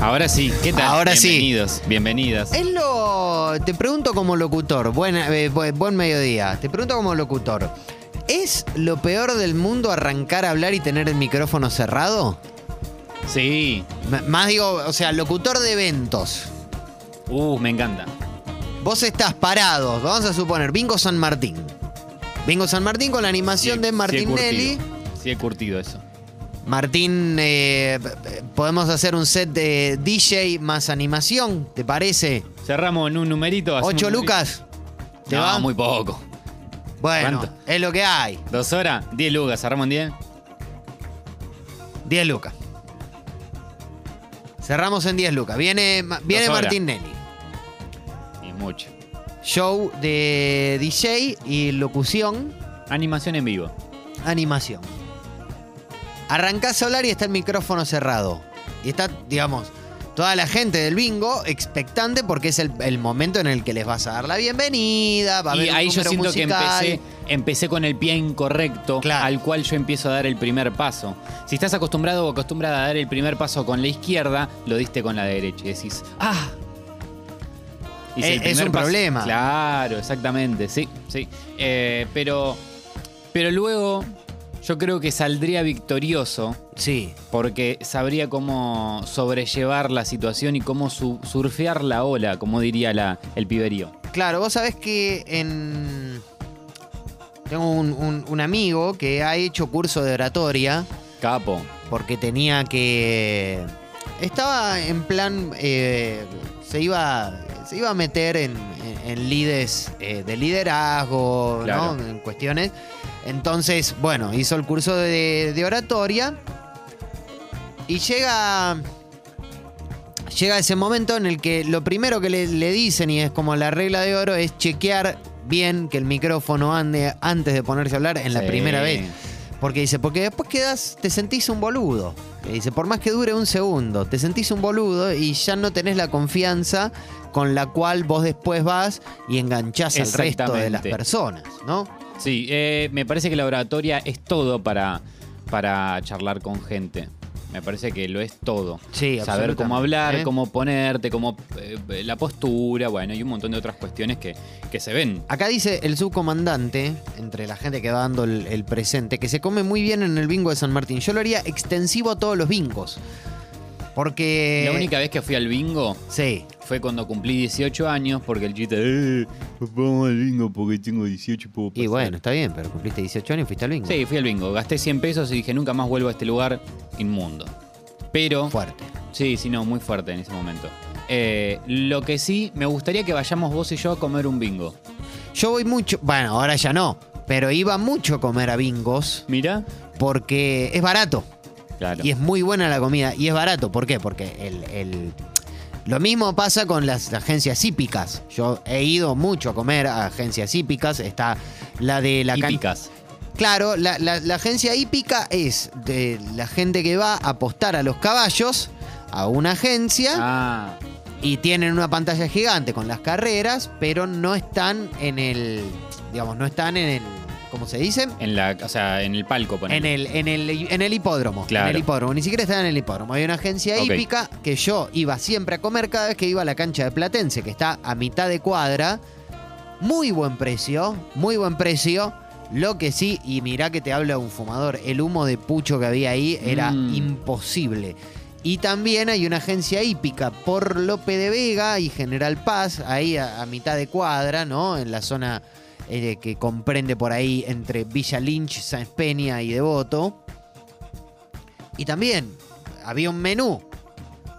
Ahora sí, ¿qué tal? Ahora sí. Bienvenidos, bienvenidas. Es lo. Te pregunto como locutor. Buena- eh, bu- buen mediodía. Te pregunto como locutor. ¿Es lo peor del mundo arrancar a hablar y tener el micrófono cerrado? Sí. M- más digo, o sea, locutor de eventos. Uh, me encanta. Vos estás parado, vamos a suponer, Bingo San Martín. Bingo San Martín con la animación Sí, de sí he Martinelli. curtido. Sí, he curtido eso. Martín, eh, podemos hacer un set de DJ más animación, ¿te parece? Cerramos en un numerito. ¿Ocho un- lucas? ¿Te No, va? muy poco. Bueno, ¿Cuánto? es lo que hay. ¿Dos horas? ¿Diez lucas? ¿Cerramos en diez? 10 lucas. Cerramos en 10 lucas. Viene, viene. Martín Nelly. Y mucho. Show de DJ y locución, Animación en vivo. animación. Arrancás a hablar y está el micrófono cerrado. Y está, digamos, toda la gente del bingo expectante porque es el, el momento en el que les vas a dar la bienvenida. Va a Y haber un ahí yo siento musical. que empecé, empecé con el pie incorrecto Claro. al cual yo empiezo a dar el primer paso. Si estás acostumbrado o acostumbrada a dar el primer paso con la izquierda, lo diste con la derecha y decís, ¡ah! Y si Eh, es un problema. Claro, exactamente, sí, sí. Eh, pero, pero luego yo creo que saldría victorioso Sí. porque sabría cómo sobrellevar la situación y cómo su- surfear la ola, como diría la, el piberío. Claro, vos sabés que en. Tengo un, un- un amigo que ha hecho curso de oratoria Capo. porque tenía que. Estaba en plan. eh, se, iba, se iba a meter en, en, en lides eh, de liderazgo, Claro. ¿no? En cuestiones. Entonces, bueno, hizo el curso de, de oratoria y llega. Llega ese momento en el que lo primero que le, le dicen, y es como la regla de oro, es chequear bien que el micrófono ande antes de ponerse a hablar en la Sí. primera vez. Porque dice, porque después quedas, te sentís un boludo. Dice, por más que dure un segundo, te sentís un boludo y ya no tenés la confianza con la cual vos después vas y enganchás al resto de las personas, ¿no? Sí, eh, me parece que la oratoria es todo para, para charlar con gente. Me parece que lo es todo. Sí, Saber cómo hablar, ¿eh? cómo ponerte, cómo eh, la postura, bueno, y un montón de otras cuestiones que, que se ven. Acá dice el subcomandante, entre la gente que va dando el, el presente, que se come muy bien en el bingo de San Martín. Yo lo haría extensivo a todos los bingos. Porque... La única vez que fui al bingo Sí. fue cuando cumplí 18 años, porque el chiste, eh, vamos al bingo porque tengo 18 y puedo Y pasar". bueno, está bien, pero cumpliste 18 años y fuiste al bingo. Sí, fui al bingo, gasté 100 pesos y dije, nunca más vuelvo a este lugar inmundo. Pero... Fuerte. Sí, sí, no, muy fuerte en ese momento. Eh, lo que sí, me gustaría que vayamos vos y yo a comer un bingo. Yo voy mucho, bueno, ahora ya no, pero iba mucho a comer a bingos Mira. porque es barato Claro. y es muy buena la comida y es barato. ¿Por qué? Porque el, el- lo mismo pasa con las agencias hípicas. Yo he ido mucho a comer a agencias hípicas. Está la de la Hípicas. Claro, la, la- la agencia hípica es de la gente que va a apostar a los caballos a una agencia Ah, y tienen una pantalla gigante con las carreras, pero no están en el, digamos, no están en el, ¿cómo se dice? en la, o sea, en el palco, En ponele. el, en el, en el hipódromo. Claro. En el hipódromo. Ni siquiera están en el hipódromo. Hay una agencia Ok. hípica que yo iba siempre a comer cada vez que iba a la cancha de Platense, que está a mitad de cuadra. Muy buen precio, muy buen precio. Lo que sí, y mirá que te habla un fumador, el humo de pucho que había ahí era Mm. imposible. Y también hay una agencia hípica por Lope de Vega y General Paz, ahí a, a mitad de cuadra, ¿no? En la zona eh, que comprende por ahí entre Villa Lynch, Sáenz Peña y Devoto. Y también había un menú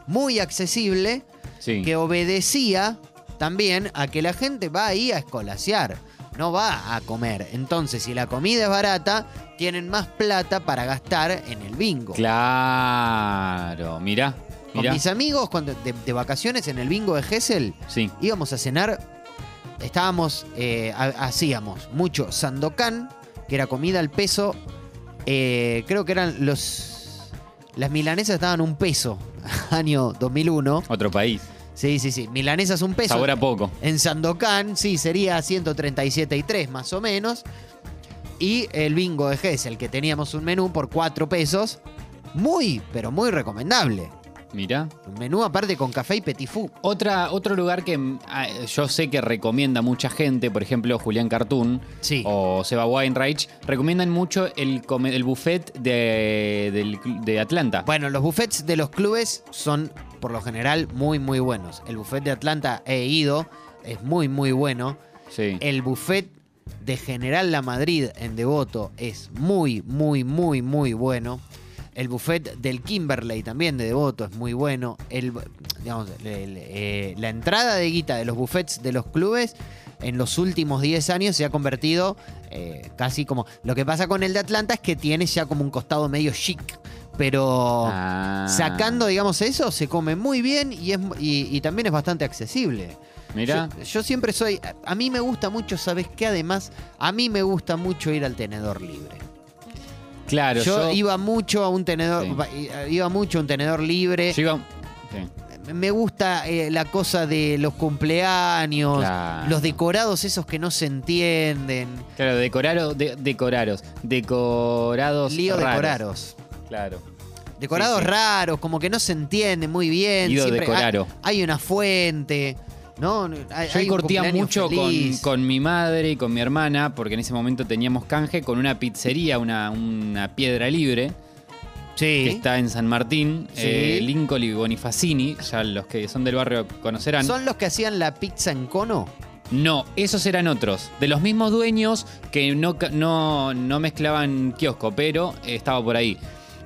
muy accesible Sí. que obedecía también a que la gente va ahí a escolasear, no va a comer. Entonces, si la comida es barata, tienen más plata para gastar en el bingo. Claro, mirá. Con Mirá. mis amigos cuando, de, de vacaciones en el bingo de Gessel, Sí. íbamos a cenar, estábamos, eh, ha- hacíamos mucho sandokan, que era comida al peso. eh, creo que eran los... Las milanesas estaban un peso, año 2001. Otro país. Sí, sí, sí. Milanesas un peso. Sabor a poco. En Sandokan, sí, sería 137 y 3 más o menos. Y el bingo de Gessel, que teníamos un menú por 4 pesos. Muy, pero muy recomendable. Mirá. Un menú aparte con café y petit. Otra, otro lugar que mm, ah, yo sé que recomienda mucha gente, por ejemplo Julián Cartoon Sí. o Seba Weinreich, recomiendan mucho el, come- el buffet de, del cl- de Atlanta. Bueno, los buffets de los clubes son por lo general muy, muy buenos. El buffet de Atlanta he ido, es muy, muy bueno. Sí. El buffet de General La Madrid en Devoto es muy, muy, muy, muy bueno. El buffet del Kimberley también de Devoto es muy bueno. El, digamos, el- eh, la entrada de guita de los buffets de los clubes en los últimos 10 años se ha convertido eh, casi como... Lo que pasa con el de Atlanta es que tiene ya como un costado medio chic. Pero Ah. sacando, digamos, eso, se come muy bien y, es, y, y también es bastante accesible. Mirá. Yo, yo siempre soy. A mí me gusta mucho, ¿sabes qué? Además, a mí me gusta mucho ir al tenedor libre. Claro, yo, yo, iba mucho a un tenedor. Sí. Iba mucho a un tenedor libre. yo iba- sí. Me gusta eh, la cosa de los cumpleaños, Claro. los decorados esos que no se entienden. Claro, decoraro- de- decoraros. Decorados Lío raros. decoraros. Claro. Decorados Sí, sí. raros, como que no se entiende muy bien. Lío siempre decoraro. Hay, hay una fuente, ¿no? Hay, Yo hay curtía mucho con, mi madre y con mi hermana, porque en ese momento teníamos canje con una pizzería, una, una piedra libre, Sí. que está en San Martín, Sí. eh, Lincoln y Bonifacini, ya los que son del barrio conocerán. ¿Son los que hacían la pizza en cono? No, esos eran otros, de los mismos dueños que no, no, no mezclaban kiosco, pero estaba por ahí.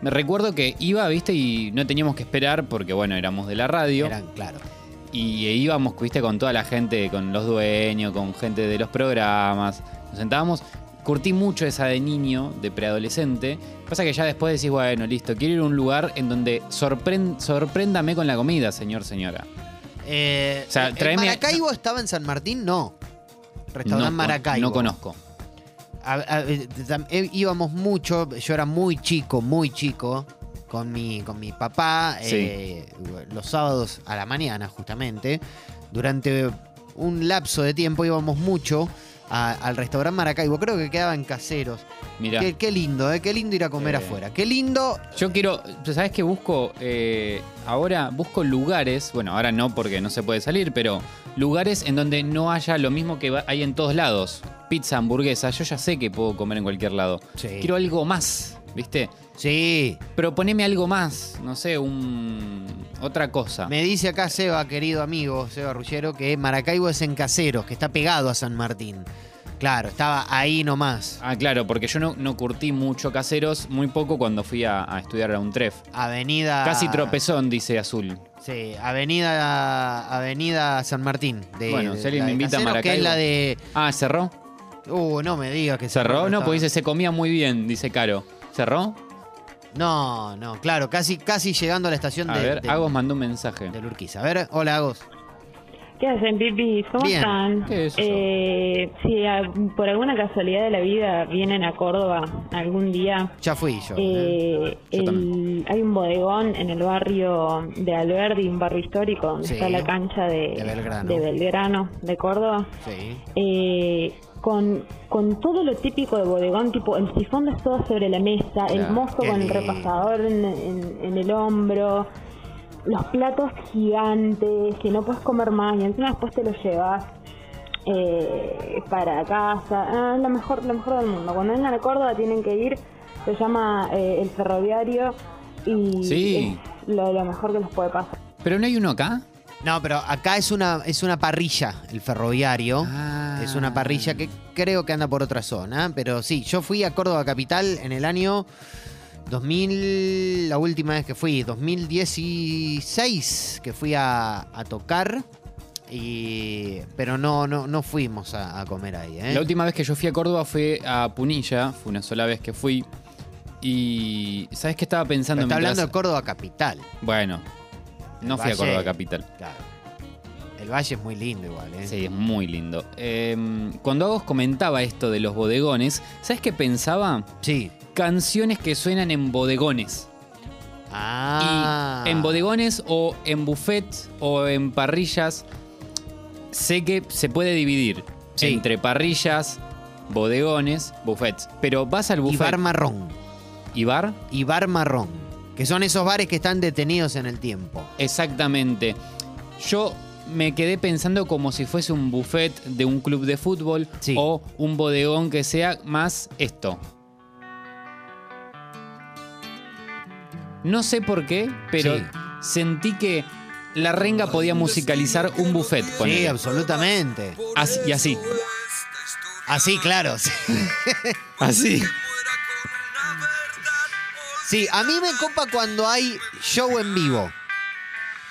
Me recuerdo que iba, viste, y no teníamos que esperar porque, bueno, éramos de la radio. Eran, claro. Y íbamos, viste, con toda la gente, con los dueños, con gente de los programas. Nos sentábamos. Curtí mucho esa de niño, de preadolescente. Pasa que ya después decís, bueno, listo, quiero ir a un lugar en donde sorpréndame con la comida, señor, señora. Eh, O sea, ¿el tráeme- Maracaibo estaba en San Martín? No. Restaurante no, Maracaibo. No conozco. A- a- eh, eh, íbamos mucho, yo era muy chico, muy chico, con mi, con mi papá, Sí. eh, los sábados a la mañana justamente. Durante un lapso de tiempo íbamos mucho a- al restaurante Maracaibo, creo que quedaba en Caseros. Mira. Qué, qué lindo, eh, qué lindo ir a comer Eh. afuera. Qué lindo Yo quiero, ¿sabes qué busco? Eh, ahora busco lugares, bueno, ahora no porque no se puede salir, pero lugares en donde no haya lo mismo que hay en todos lados. Pizza, hamburguesa, yo ya sé que puedo comer en cualquier lado. Sí. Quiero algo más, ¿viste? Sí. Proponeme algo más, no sé, un otra cosa. Me dice acá Seba, querido amigo, Seba Rullero, que Maracaibo es en Caseros, que está pegado a San Martín. Claro, estaba ahí nomás. Ah, claro, porque yo no, no curtí mucho caseros, muy poco cuando fui a, a estudiar a un tref. Avenida. Casi tropezón, dice Azul. Sí, Avenida, Avenida San Martín. De, Bueno, si alguien me invita a Que es Maracaibo. la de. Ah, ¿cerró? Uh, no me digas que ¿Cerró? No, estaba- porque dice se comía muy bien, dice Caro. ¿Cerró? No, no, claro, casi, casi llegando a la estación A de, ver, de, Agos mandó un mensaje. del Urquiza. A ver, hola Agos. ¿Qué hacen, pipis? ¿Cómo Bien. están? ¿Qué es eso? Eh, si a- por alguna casualidad de la vida vienen a Córdoba algún día, Ya fui yo. ¿eh? eh, Yo el- hay un bodegón en el barrio de Alberdi, un barrio histórico, donde Sí. está la cancha de, De Belgrano. de Belgrano, de Córdoba. Sí. Eh, con, con todo lo típico de bodegón, tipo el sifón de soda sobre la mesa, el mozo con el repasador en, en- en el hombro, los platos gigantes que no puedes comer más y encima después te los llevas eh, para casa. Ah, es lo mejor, lo mejor del mundo. Cuando vengan a Córdoba tienen que ir, se llama eh, el ferroviario y Sí. es lo, lo mejor que les puede pasar. ¿Pero no hay uno acá? No, pero acá es una, es una parrilla, el ferroviario. Ah. Es una parrilla que creo que anda por otra zona. Pero sí, yo fui a Córdoba Capital en el año 2000, la última vez que fui, 2016, que fui a, a tocar. Y, pero no, no, no fuimos a, a comer ahí. ¿eh? La última vez que yo fui a Córdoba fue a Punilla, fue una sola vez que fui. Y. ¿Sabes qué estaba Pero pensando está hablando de Córdoba Capital. Bueno, no fui a. Córdoba Capital. Claro. El valle es muy lindo igual, ¿eh? Sí, es muy lindo. Eh, cuando Agos comentaba esto de los bodegones, ¿sabes qué pensaba? Sí. Canciones que suenan en bodegones. Ah. Y en bodegones o en buffets o en parrillas, sé que se puede dividir Sí. entre parrillas, bodegones, buffets. Pero vas al Y buffet. bar marrón. ¿Y bar? Y bar marrón. Que son esos bares que están detenidos en el tiempo. Exactamente. Yo me quedé pensando como si fuese un buffet de un club de fútbol Sí. o un bodegón que sea más esto. No sé por qué, pero Sí. sentí que la renga podía musicalizar un buffet. Sí, absolutamente. Así- y así. Así, claro. sí. Así. Sí, a mí me copa cuando hay show en vivo.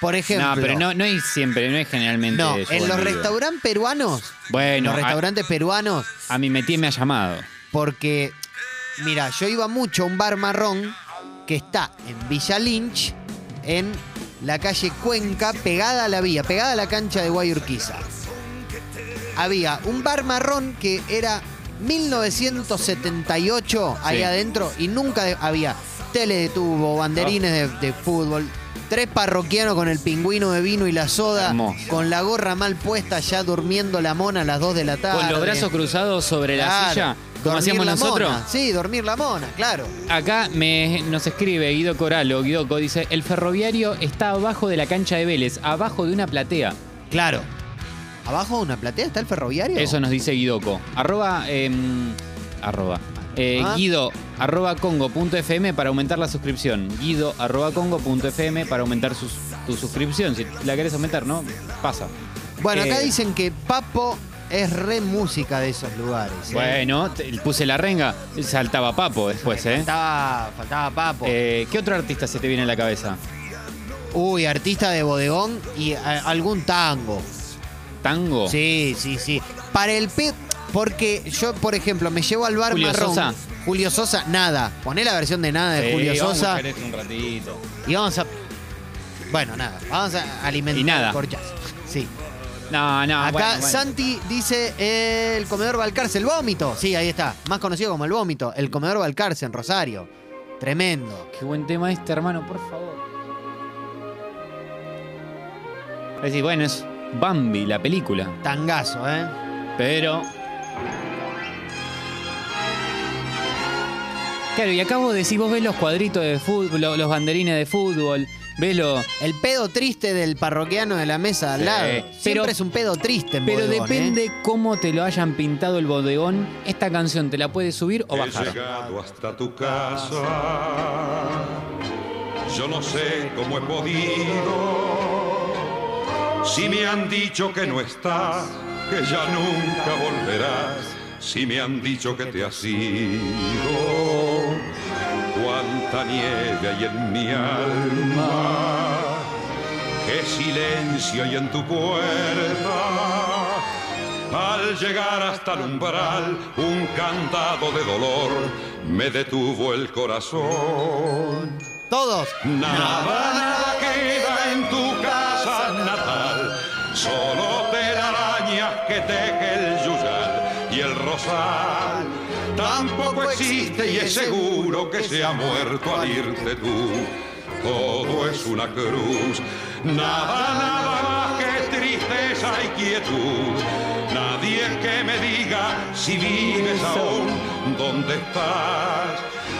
Por ejemplo. No, pero no, no es siempre, no es generalmente. No, show en los vivo. restaurantes peruanos, Bueno, los a- restaurantes peruanos, a, mi metí me ha llamado. porque, mira, yo iba mucho a un bar marrón que está en Villa Lynch, en la calle Cuenca, pegada a la vía, pegada a la cancha de Guayurquiza. Había un bar marrón que era 1978 ahí Sí. adentro y nunca había tele de tubo, banderines de, de fútbol, tres parroquianos con el pingüino de vino y la soda, Hermoso. con la gorra mal puesta ya durmiendo la mona a las 2 de la tarde. Con los brazos cruzados sobre la silla, como hacíamos nosotros. mona. Sí, dormir la mona, claro. Acá me, nos escribe Guido Coralo, Guidoco, dice, el ferroviario está abajo de la cancha de Vélez, abajo de una platea. Claro. ¿Abajo de una platea está el ferroviario? Eso nos dice Guidoco. Arroba, em, arroba. Eh, Ah. Guido, arroba congo.fm para aumentar la suscripción. Guido, arroba congo.fm para aumentar sus- tu suscripción. Si la querés aumentar, ¿no? Pasa. Bueno, acá Eh, dicen que Papo es re música de esos lugares. ¿eh? Bueno, te- puse la renga, saltaba Papo después, ¿eh? Faltaba, faltaba Papo. Eh, ¿Qué otro artista se te viene a la cabeza? Uy, artista de bodegón y algún tango. ¿Tango? Sí, sí, sí. Para el pe... Porque yo, por ejemplo, me llevo al bar Julio marrón. Sosa. Julio Sosa, nada. Poné la versión de nada de Sí, Julio vamos a Sosa buscar esto un ratito. y vamos a... Bueno, nada. Vamos a alimentar Y nada. el corchazo. Sí. No, no, Acá bueno, bueno. Santi dice eh, el comedor Balcarce, el vómito. Sí, ahí está. Más conocido como el vómito. El comedor Balcarce en Rosario. Tremendo. Qué buen tema este, hermano, por favor. Es decir, bueno, es Bambi, la película. Tangazo, ¿eh? Pero. Claro, y acá vos decís, vos ves los cuadritos de fútbol, lo- los banderines de fútbol, ves lo. El pedo triste del parroquiano de la mesa de al Sí, lado. pero- Siempre es un pedo triste en Pero bodegón, depende ¿eh? cómo te lo hayan pintado el bodegón. Esta canción te la puedes subir o He bajar. llegado hasta tu casa. Yo no sé cómo he podido. Si me han dicho que no estás, que ya nunca volverás. Si me han dicho que te has ido. Cuánta nieve hay en mi alma. Qué silencio hay en tu puerta. Al llegar hasta el umbral, un cantado de dolor me detuvo el corazón. Todos. Nada, nada queda en tu casa natal, solo que teje el yuyal y el rosal. Tampoco existe y es seguro que se ha muerto al irte tú. Todo es una cruz, nada, nada más que tristeza y quietud. Nadie que me diga si vives aún, dónde estás.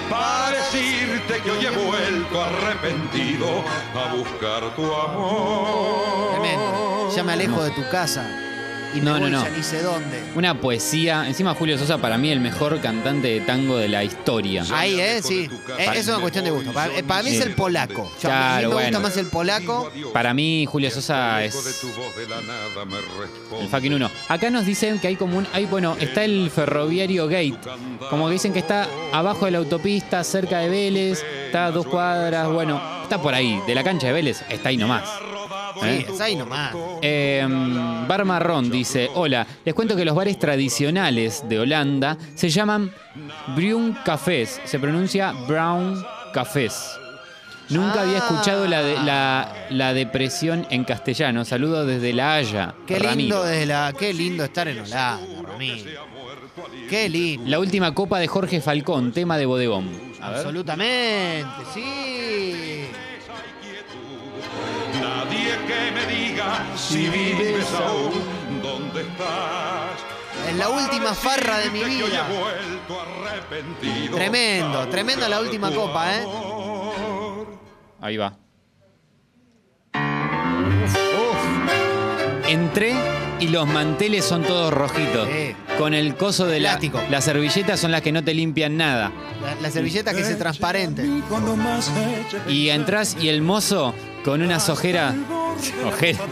Para decirte que hoy he vuelto arrepentido a buscar tu amor. Tremendo. Ya me alejo de tu casa. Y No, me no, voy no. ya ni sé dónde. Una poesía. Encima Julio Sosa para mí el mejor cantante de tango de la historia. Ahí, ¿eh? Sí. Eh, Es una cuestión de gusto. Para, eh, para mí es el polaco. A mí Claro, me gusta bueno. más el polaco. Para mí Julio Sosa es el fucking uno. Acá nos dicen que hay como un... Hay, bueno, está el ferroviario Gate. Como que dicen que está abajo de la autopista, cerca de Vélez. Está a dos cuadras, bueno. Está por ahí. De la cancha de Vélez, está ahí nomás. Sí, ¿Eh? es ahí nomás. Eh, Bar Marrón dice, hola, les cuento que los bares tradicionales de Holanda se llaman Bruin Cafés, se pronuncia Brown Cafés. Nunca había escuchado la, de- la, la depresión en castellano. Saludos desde La Haya. Qué Ramiro. lindo, desde la, qué lindo estar en Holanda, Ramiro. Qué lindo. La última copa de Jorge Falcón, tema de bodegón. Absolutamente, sí. Nadie que me diga si vives aún, dónde estás. Es la última farra de mi vida. he vuelto arrepentido Tremendo, tremenda la última copa, ¿eh? Ahí va. Entré y los manteles son todos rojitos. Sí. Con el coso de la. Las servilletas son las que no te limpian nada. La, la servilleta que es transparente. Y entras y el mozo con unas ojeras. Ojeras.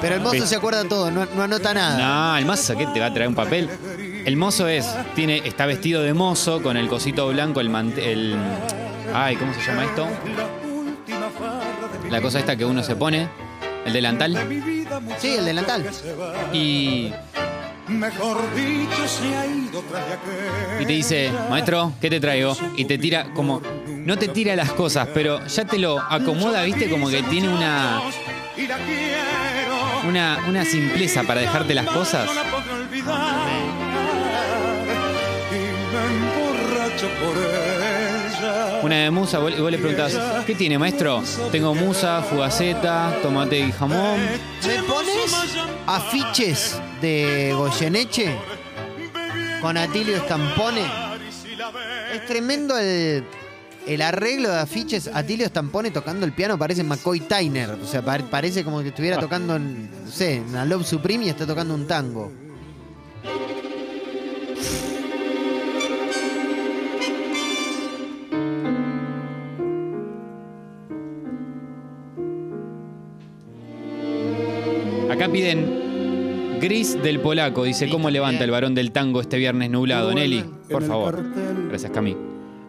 Pero el mozo se acuerda todo, no, no anota nada. No, el mozo, ¿qué te va a traer un papel? El mozo es, tiene, está vestido de mozo con el cosito blanco, el mantel. Ay, ¿cómo se llama esto? La cosa esta que uno se pone, el delantal. Sí, el delantal. Y, Mejor dicho, se ha ido tras de aquel. y te dice, maestro, ¿qué te traigo? Y te tira como. No te tira las cosas, pero ya te lo acomoda, viste, como que tiene una. Una, una simpleza para dejarte las cosas. Una de musa, vos, y vos le preguntás, ¿qué tiene, maestro? Tengo musa, fugaceta, tomate y jamón. ¿Me pones afiches de Goyeneche con Atilio Estampone? Es tremendo el, el arreglo de afiches. Atilio Estampone tocando el piano parece McCoy Tyner. O sea, par- parece como que estuviera tocando, en, no sé, una Love Supreme y está tocando un tango. Acá piden Gris del Polaco. Dice, ¿cómo levanta el varón del tango este viernes nublado? Nelly, por En favor. Gracias, Cami.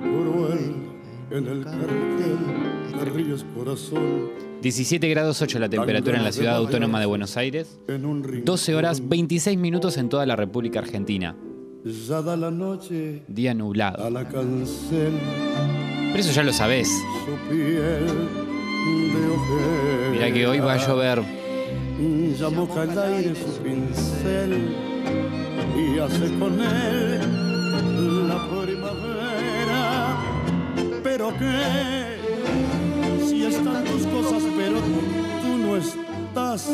cruel en el cartel te ríes corazón 17 grados 8 la temperatura en la ciudad autónoma de Buenos Aires. en un rincón 12 horas 26 minutos en toda la República Argentina. ya da la noche Día nublado. a la cancel Pero eso ya lo sabés. Mirá que hoy va a llover. ya moja el aire su pincel y hace con él pero que si están tus cosas pero tú no estás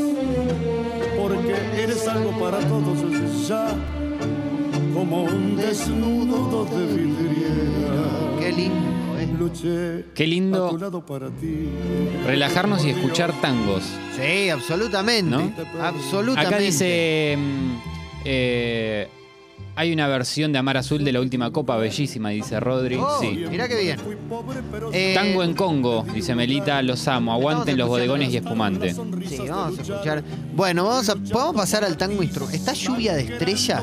porque eres algo para todos ya como un desnudo de vidriera Qué lindo, ¿eh? luché Qué lindo. a tu lado para ti Relajarnos y escuchar tangos. Sí, absolutamente. ¿No? Absolutamente. Acá dice. mm, eh, hay una versión de Amar Azul de la última copa, bellísima, dice Rodri. Oh, Sí. Mirá qué bien. Eh, Tango en Congo, dice Melita, los amo. Aguanten los bodegones y espumante. Sí, vamos a escuchar. Bueno, vamos a, podemos pasar al tango instrumental. ¿Está lluvia de estrellas?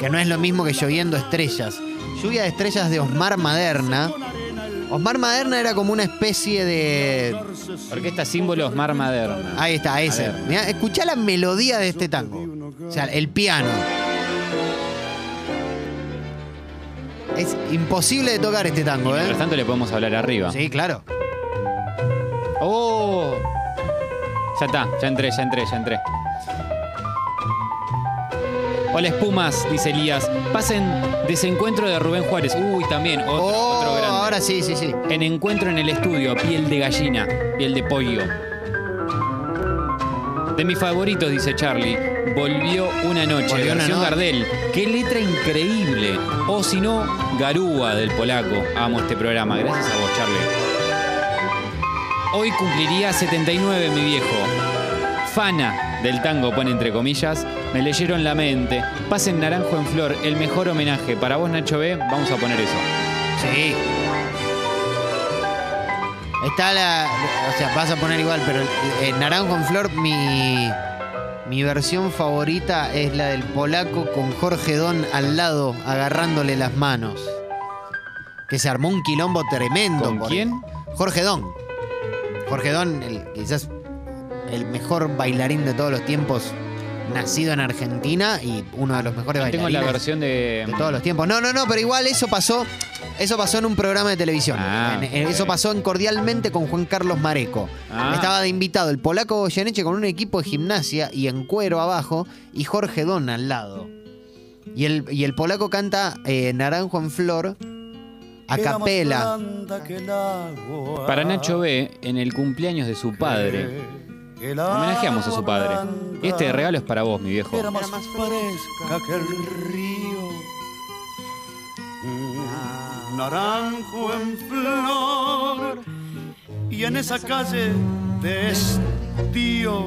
Que no es lo mismo que lloviendo estrellas. Lluvia de estrellas de Osmar Maderna. Osmar Maderna era como una especie de. Orquesta Símbolos Mar Maderna. Ahí está, ese. Mirá, escuchá la melodía de este tango. O sea, el piano. Es imposible de tocar este tango, Mientras ¿eh? tanto le podemos hablar arriba. Sí, claro. ¡Oh! Ya está, ya entré, ya entré, ya entré. Hola espumas, dice Elías. Pasen desencuentro de Rubén Juárez. Uy, también, otro, Oh, otro grande. ahora sí, sí, sí. En encuentro en el estudio, piel de gallina, piel de pollo. De mis favoritos, dice Charlie. Volvió una noche. Volvió una versión. Gardel. Qué letra increíble. O si no, Garúa del polaco. Amo este programa. Gracias a vos, Charlie. Hoy cumpliría 79, mi viejo. Fana del tango, pone entre comillas. Me leyeron la mente. Pasen Naranjo en Flor, el mejor homenaje. Para vos, Nacho B, vamos a poner eso. Sí. Está la. O sea, vas a poner igual, pero eh, Naranjo en Flor, mi. Mi versión favorita es la del polaco con Jorge Don al lado, agarrándole las manos. Que se armó un quilombo tremendo. ¿Con por- quién? Jorge Don. Jorge Don, el- quizás el mejor bailarín de todos los tiempos nacido en Argentina y uno de los mejores Tengo bailarines la versión de. de todos los tiempos. No, no, no, pero igual eso pasó, eso pasó en un programa de televisión. Ah. En- en- eso pasó en Cordialmente con Juan Carlos Mareco. Ah. Estaba de invitado el polaco Goyeneche con un equipo de gimnasia y en cuero abajo y Jorge Don al lado. Y el, y el polaco canta eh, Naranjo en Flor a capela. Para Nacho B, en el cumpleaños de su padre. Homenajeamos a su padre. Este regalo es para vos, mi viejo. Era más fresca que el río. Un Naranjo en flor. Y en esa calle de estío,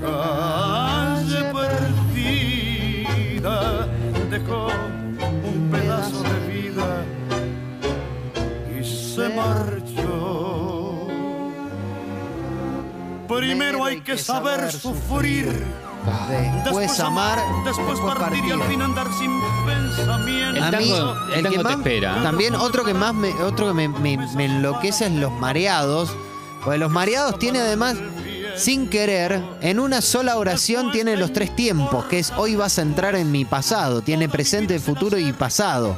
calle perdida, dejó un pedazo de vida y se marchó. Primero hay que saber sufrir. Después amar, después partir y al fin andar sin pensamiento. El A mí, tango- el tango que te más- espera. También otro que más me, otro que me, me- me enloquece es los mareados. Porque los mareados tiene además, sin querer, en una sola oración tiene los tres tiempos, que es hoy vas a entrar en mi pasado. Tiene presente, futuro y pasado.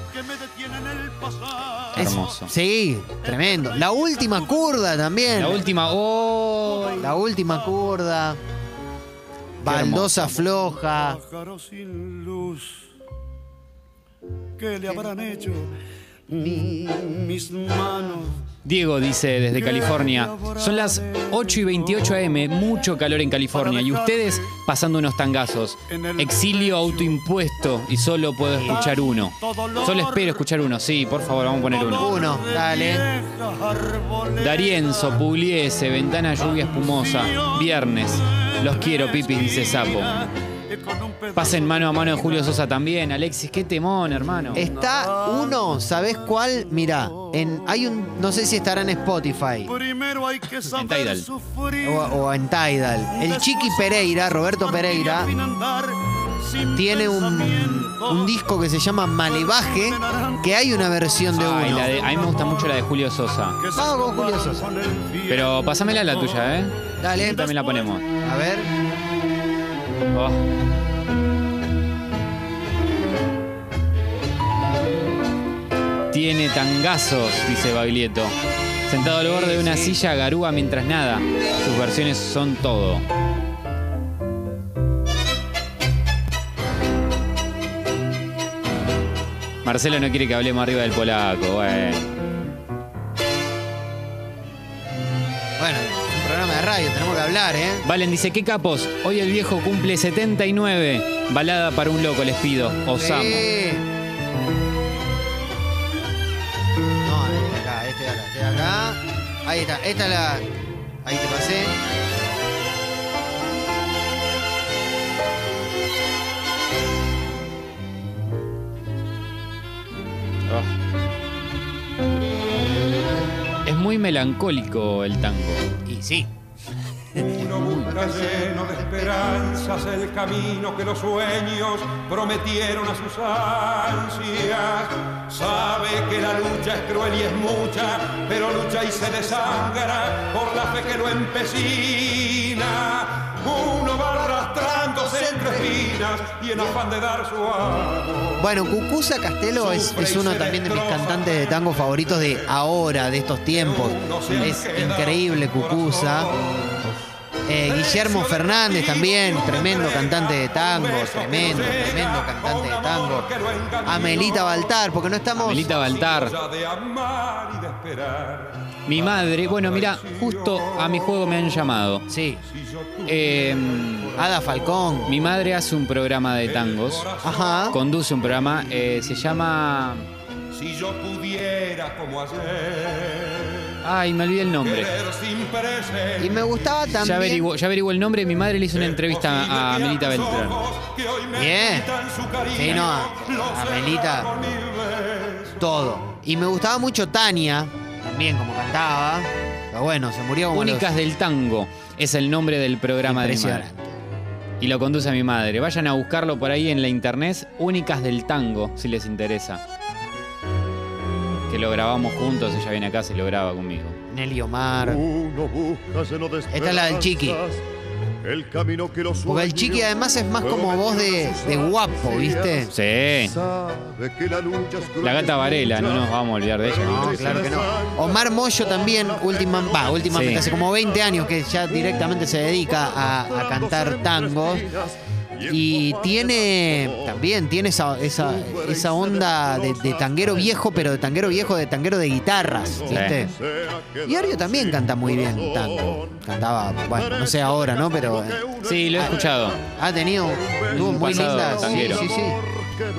Es- Hermoso. sí, tremendo. La última curda también. La última. ¡Oh! La última curda. Qué Baldosa floja. Pájaro sin luz. ¿Qué le habrán hecho mis manos? Diego dice desde California, son las 8 y 28 am, mucho calor en California y ustedes pasando unos tangazos. Exilio autoimpuesto y solo puedo escuchar uno. Solo espero escuchar uno, sí, por favor, vamos a poner uno. Uno, dale. Darienzo, Pugliese, Ventana Lluvia Espumosa, Viernes. Los quiero, Pipi, dice Sapo. Pasen mano a mano de Julio Sosa también. Alexis, qué temón, hermano. Está uno, ¿sabés cuál? Mira, en, hay un, no sé si estará en Spotify Primero hay que saber Tidal. sufrir. o, o en Tidal. El Chiqui Pereira, Roberto Pereira, tiene un, un disco que se llama Malevaje, que hay una versión de Ay, uno. la de- a mí me gusta mucho la de Julio Sosa. Vamos con Julio Sosa. Pero pásamela la tuya, ¿eh? Dale. También la ponemos. A ver. Oh. Tiene tangazos, dice Baglietto. Sentado al borde de una silla, garúa mientras nada. Sus versiones son todo. Marcelo no quiere que hablemos arriba del polaco. Bueno. Bueno, programa de radio, tenemos que hablar, ¿eh? Valen dice, ¿qué capos? Hoy el viejo cumple 79. Balada para un loco, les pido. Os amo. Sí. No, este de acá, este de acá, este de acá. Ahí está, esta es la. Ahí te pasé. Es muy melancólico el tango. Y sí. Uno busca lleno de esperanzas el camino que los sueños prometieron a sus ansias. Sabe que la lucha es cruel y es mucha, pero lucha y se desangra por la fe que lo empecina. Entre espinas y en afán de dar su amor. Bueno, Cucuza Castelo es, es uno también de mis cantantes de tango favoritos de ahora, de estos tiempos. Es increíble Cucuza. Eh, Guillermo Fernández también, tremendo cantante de tango, tremendo, tremendo cantante de tango. Amelita Baltar, porque no estamos. Melita Baltar. Mi madre, bueno, mira, justo a mi juego me han llamado. Sí, Eh, Ada Falcón. mi madre hace un programa de tangos. Ajá. Conduce un programa, eh, se llama... Si yo pudiera como ayer Ay, me olvidé el nombre. querer sin presente Y me gustaba Ya también. averiguó, ya averiguó el nombre. Mi madre le hizo una entrevista a Melita Beltrán. Bien. Sí, no, a, a Melita. Todo. Y me gustaba mucho Tania, también como cantaba. Pero bueno, se murió como los- Únicas del Tango es el nombre del programa de mi madre. Impresionante. Y lo conduce a mi madre. Vayan a buscarlo por ahí en la internet. Únicas del Tango, si les interesa. Que lo grabamos juntos. Ella viene acá, se lo graba conmigo. Nelly Omar. Uno busca lleno de Esta es la del Chiqui. El camino que los Porque el chiqui además es más como voz de, de guapo, ¿viste? Sí. La gata Varela, no nos vamos a olvidar de ella. No, claro que no. Omar Moyo también, última, va, últimamente, Sí. hace como 20 años que ya directamente se dedica a, a cantar tangos. Y tiene, también tiene esa, esa, esa onda de, de tanguero viejo, pero de tanguero viejo, de tanguero de guitarras, ¿viste? Y Ario también canta muy bien tango. Cantaba, bueno, no sé ahora, ¿no? Pero eh, Sí, lo he escuchado. ha tenido, tuvo muy lindas. Sí, sí, sí.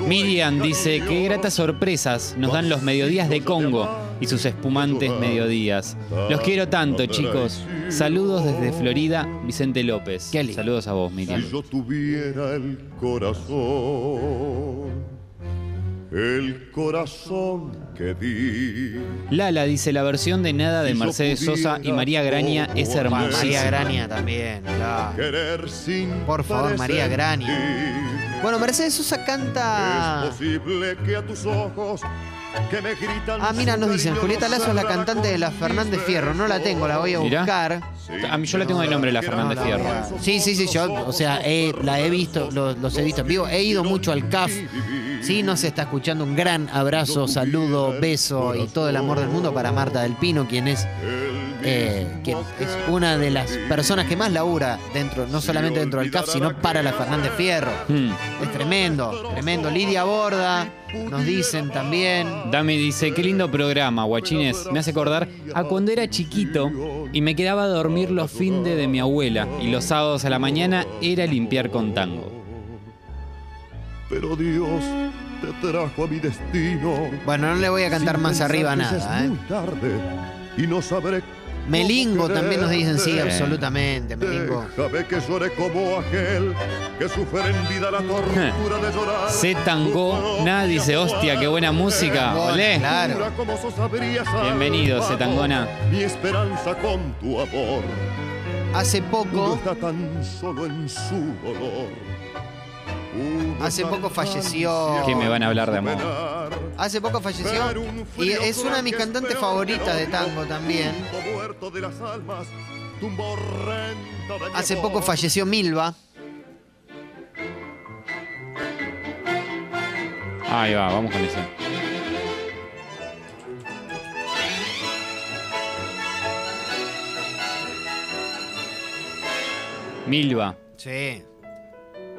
Miriam dice, qué gratas sorpresas nos dan los mediodías de Congo y sus espumantes mediodías. Los quiero tanto, chicos. Saludos desde Florida, Vicente López. Qué lindo. Saludos a vos, Miriam. Si yo tuviera el corazón, el corazón que di. Lala dice, la versión de Nada de Mercedes Sosa y María Graña es María hermosísima. Graña también, claro. Querer sin Por favor, María Graña. sentir. Bueno, Mercedes Sosa canta. Es posible que a tus ojos. Ah, mira, nos dicen, Julieta Lazo es la cantante de la Fernández Fierro. No la tengo, la voy a Mirá. buscar. A mí yo la tengo de nombre, la Fernández Fierro. Sí, sí, sí, yo, o sea, he- la he visto, los, los he visto en vivo. He ido mucho al CAF. Sí, nos está escuchando un gran abrazo, saludo, beso y todo el amor del mundo para Marta del Pino, quien es, eh, quien es una de las personas que más labura dentro, no solamente dentro del CAF, sino para la Fernández Fierro. Hmm. Es tremendo, tremendo. Lidia Borda, nos dicen también. Dami dice, qué lindo programa, guachines. Me hace acordar a cuando era chiquito y me quedaba a dormir los fines de mi abuela y los sábados a la mañana era limpiar con tango. Pero Dios te trajo a mi destino. Bueno, no le voy a cantar sin más arriba nada, es ¿eh? muy tarde y no sabré. Melingo también nos dicen, sí, absolutamente, Melingo. Déjame que llore como aquel que sufre en vida la tortura de llorar. Se tangó, nada dice, hostia, qué buena música. Olé. claro. Bienvenido, salvado Zetangona. Mi esperanza con tu amor. Hace poco, está tan solo en su dolor. Hace poco falleció- ¿Qué me van a hablar de amor? hace poco falleció y es una de mis cantantes favoritas de tango también. Hace poco falleció Milva. Ahí va, vamos con ese. Milva. Sí.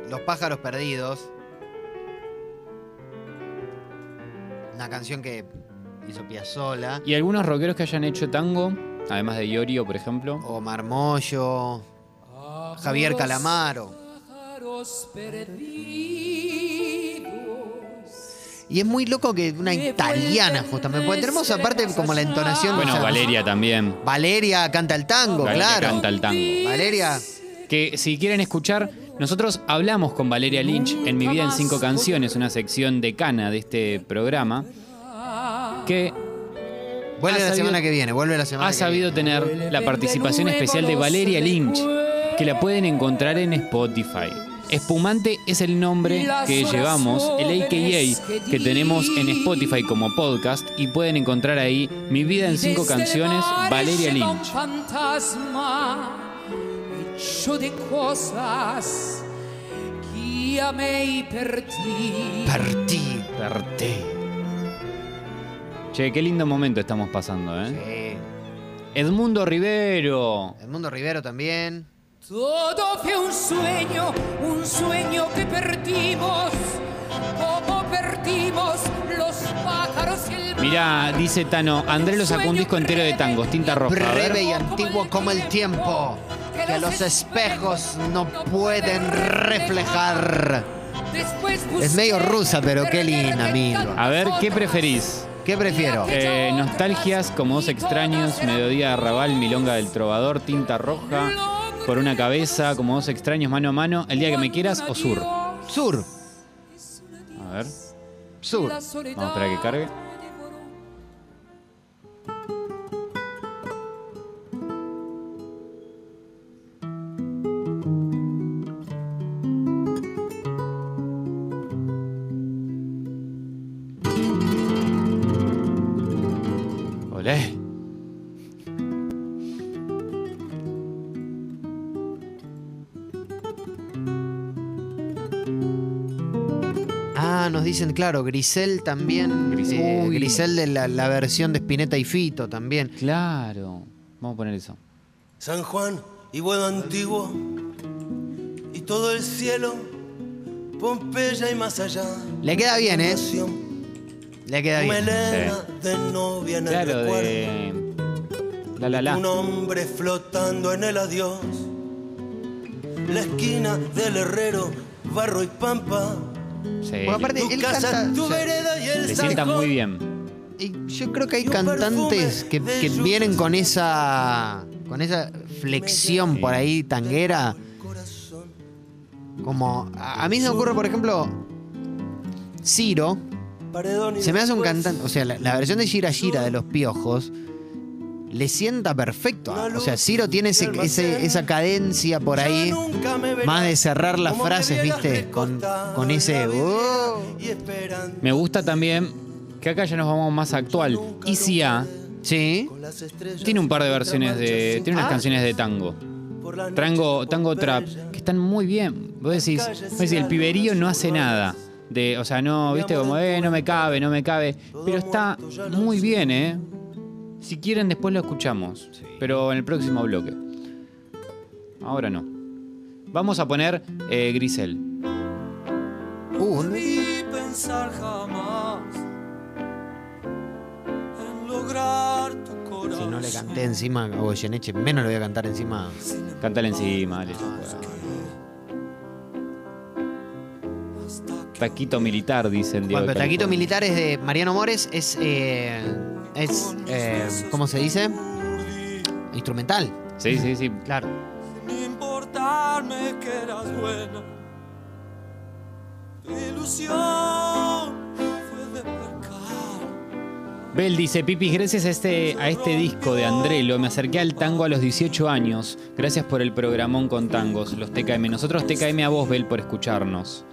Los pájaros perdidos. Una canción que hizo Piazzolla. ¿Y algunos rockeros que hayan hecho tango? Además de Iorio, por ejemplo. Omar Moyo. Javier Calamaro. Y es muy loco que una italiana, justamente. Porque tenemos aparte como la entonación. o Bueno, sea, Valeria también. Valeria canta el tango, Valeria claro. canta el tango. Valeria. Que si quieren escuchar, nosotros hablamos con Valeria Lynch en Mi vida en cinco canciones, una sección decana de este programa, que Vuelve la sabido- semana que viene, vuelve la semana ha que sabido tener la participación especial de Valeria Lynch, que la pueden encontrar en Spotify. Espumante es el nombre que llevamos, el AKA que tenemos en Spotify como podcast y pueden encontrar ahí Mi vida en cinco canciones, Valeria Lynch. Hecho de cosas que amé per ti. Partí. Verte. Che, qué lindo momento estamos pasando, ¿eh? Sí. Edmundo Rivero. Edmundo Rivero también. Todo fue un sueño, un sueño que perdimos, como perdimos los pájaros y el mar. Mirá, dice Tano, André lo sacó un disco entero de tangos, tinta roja. Breve y antiguo como el tiempo. Que los espejos no pueden reflejar. Después Es medio rusa, pero qué linda, amigo. A ver, ¿qué preferís? ¿Qué prefiero? Eh, nostalgias, como dos extraños, mediodía de arrabal, milonga del trovador, tinta roja, por una cabeza, como dos extraños, mano a mano, el día que me quieras o sur. Sur. A ver, Sur. Vamos a esperar a que cargue. Dicen, claro, Grisel también. Grisel. eh. Grisel de la, la versión de Spinetta y Fito también. Claro. Vamos a poner eso. San Juan y Buedo Antiguo y todo el cielo, Pompeya y más allá. Le queda bien, ¿eh? Nación, Le queda bien. melena de novia en el Claro, de. La la la. Un hombre flotando en el adiós. La esquina del herrero, barro y pampa. Sí. Porque aparte, él casa, canta. tu o sea, vereda y el Le sienta muy bien. y yo creo que hay cantantes que, vienen con esa. con esa flexión por ahí tanguera. corazón. Como. A, a mí se me ocurre, por ejemplo. Ciro. Se me hace un cantante. O sea, la, la versión de Gira Gira de los piojos. Le sienta perfecto. a- o sea, Ciro tiene ese, ese- esa cadencia por ahí. Más de cerrar las frases, ¿viste? Con, ese. "Oh". esperando Me gusta también que acá ya nos vamos más actual. ICA Sí. con las estrellas tiene un par de versiones de. Tiene unas Ah. canciones de tango. Tango, tango trap, que están muy bien. Vos decís, vos decís, el piberío no hace nada. De, o sea, no, viste, como, eh, no me cabe, no me cabe. Pero está muy bien, ¿eh? Si quieren, después lo escuchamos. Pero en el próximo bloque. Ahora no. Vamos a poner eh, Grisel. Uh, no- Ni pensar jamás en lograr tu corazón. si no le canté encima a Goyeneche, menos le voy a cantar encima. Cántale encima, dale. Taquito militar, dicen. Diego Bueno, pero Taquito. Militar es de Mariano Mores, es. eh, es. eh, ¿Cómo se dice? Instrumental. Sí, sí, sí. Claro. Sin importarme que eras buena. Tu ilusión fue de pecar. Bel dice, Pipis, gracias a este, a este disco de Andrelo me acerqué al tango a los 18 años. Gracias por el programón con tangos, los TKM. Nosotros TKM a vos, Bel, por escucharnos.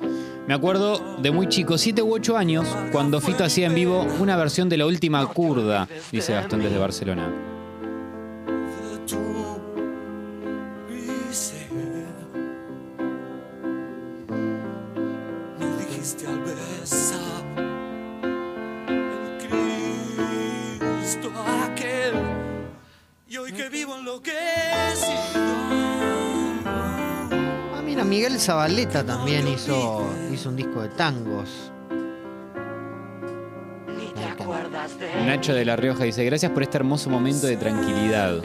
Me acuerdo de muy chico, 7 u 8 años, cuando Fito hacía en vivo una versión de la última curda, dice Gastón desde Barcelona. Zabaleta también hizo, hizo un disco de tangos. Nacho de La Rioja dice, gracias por este hermoso momento de tranquilidad.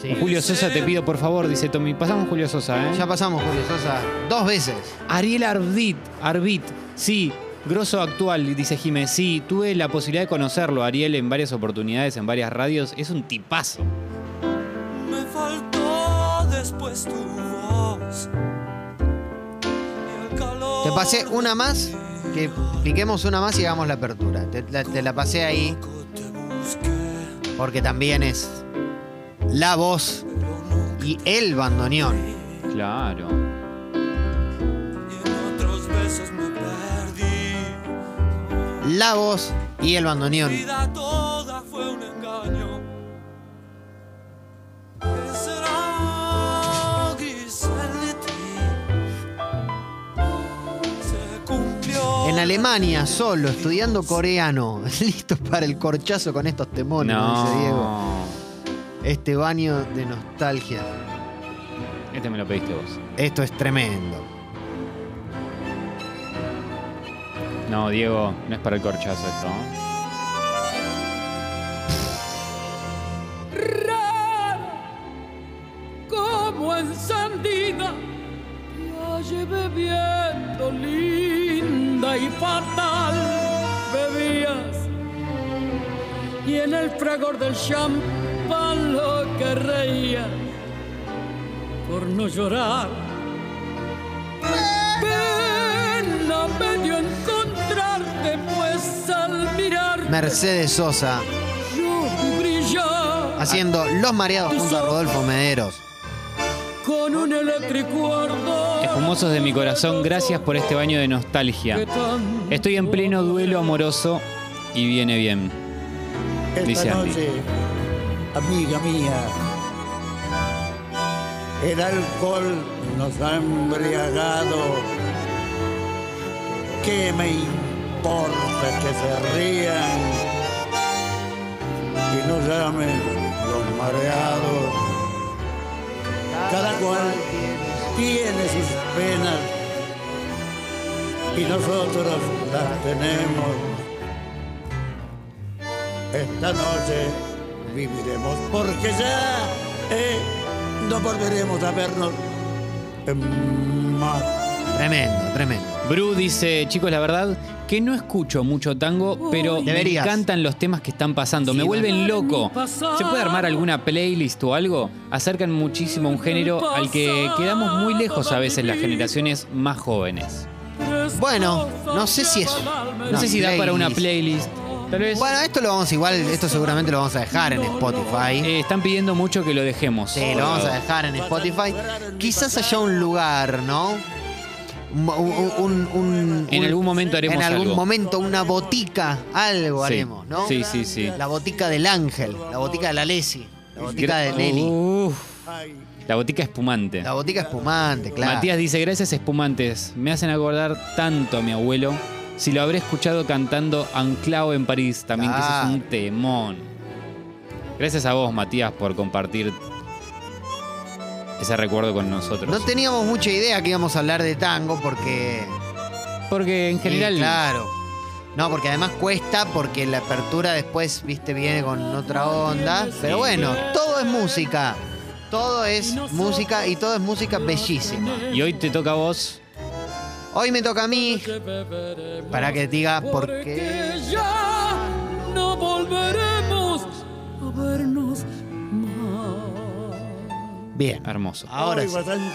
Sí. Julio Sosa, te pido por favor, dice Tommy. Pasamos Julio Sosa, ¿eh? Ya pasamos, Julio Sosa, dos veces. Ariel Arbit, Arbit, sí, grosso actual, dice Jiménez. Sí, tuve la posibilidad de conocerlo, Ariel, en varias oportunidades, en varias radios. Es un tipazo. Me faltó después tu voz. Te pasé una más, que piquemos una más y hagamos la apertura. Te, la- te la pasé ahí porque también es la voz y el bandoneón. Claro. La voz y el bandoneón. En Alemania, solo, estudiando coreano. Listos para el corchazo con estos temores, dice Diego. Este baño de nostalgia. Este me lo pediste vos. Esto es tremendo. No, Diego, no es para el corchazo esto. ¿no? como encendida, la llevé bebiendo y fatal. Bebías y en el fragor del champán lo que reía por no llorar. Pena me dio encontrarte, pues al mirar Mercedes Sosa haciendo Los Mareados junto a Rodolfo Mederos. Con un eléctrico ardor. Espumosos de mi corazón, gracias por este baño de nostalgia. Estoy en pleno duelo amoroso y viene bien. Dice Esta Andy. noche, amiga mía, el alcohol nos ha embriagado. ¿Qué me importa que se rían y no llamen los mareados? Cada cual tiene sus penas y nosotros las tenemos. Esta noche viviremos porque ya eh, no volveremos a vernos en más. Tremendo, tremendo. Bru dice, chicos, la verdad que no escucho mucho tango, pero Deberías. me encantan los temas que están pasando. me vuelven loco. ¿Se puede armar alguna playlist o algo? Acercan muchísimo a un género al que quedamos muy lejos a veces las generaciones más jóvenes. Bueno, no sé si es. No sé si da para una playlist. Tal vez. Bueno, esto lo vamos igual, esto seguramente lo vamos a dejar en Spotify. Eh, están pidiendo mucho que lo dejemos. Sí, lo vamos a dejar en Spotify. Quizás haya un lugar, ¿no? Un- un- un- un- En algún momento haremos En algún algo. momento, una botica, algo Sí. haremos, ¿no? Sí, sí, sí. La botica del ángel, la botica de la Lesi, la botica de Nelly, Uf. la botica espumante. la botica espumante, claro. Matías dice, gracias espumantes, me hacen acordar tanto a mi abuelo. Si lo habré escuchado cantando Anclao en París, también que ese es un temón. Gracias a vos, Matías, por compartir ese recuerdo con nosotros. No teníamos mucha idea que íbamos a hablar de tango porque Porque en general... Sí, claro. No, porque además cuesta porque la apertura después, viste, viene con otra onda. Pero bueno, todo es música. Todo es música y todo es música bellísima. Y hoy te toca a vos. Hoy me toca a mí. Para que diga por qué. Ya no volveremos a vernos. Bien. Hermoso. Ahora Ay, sí. bastante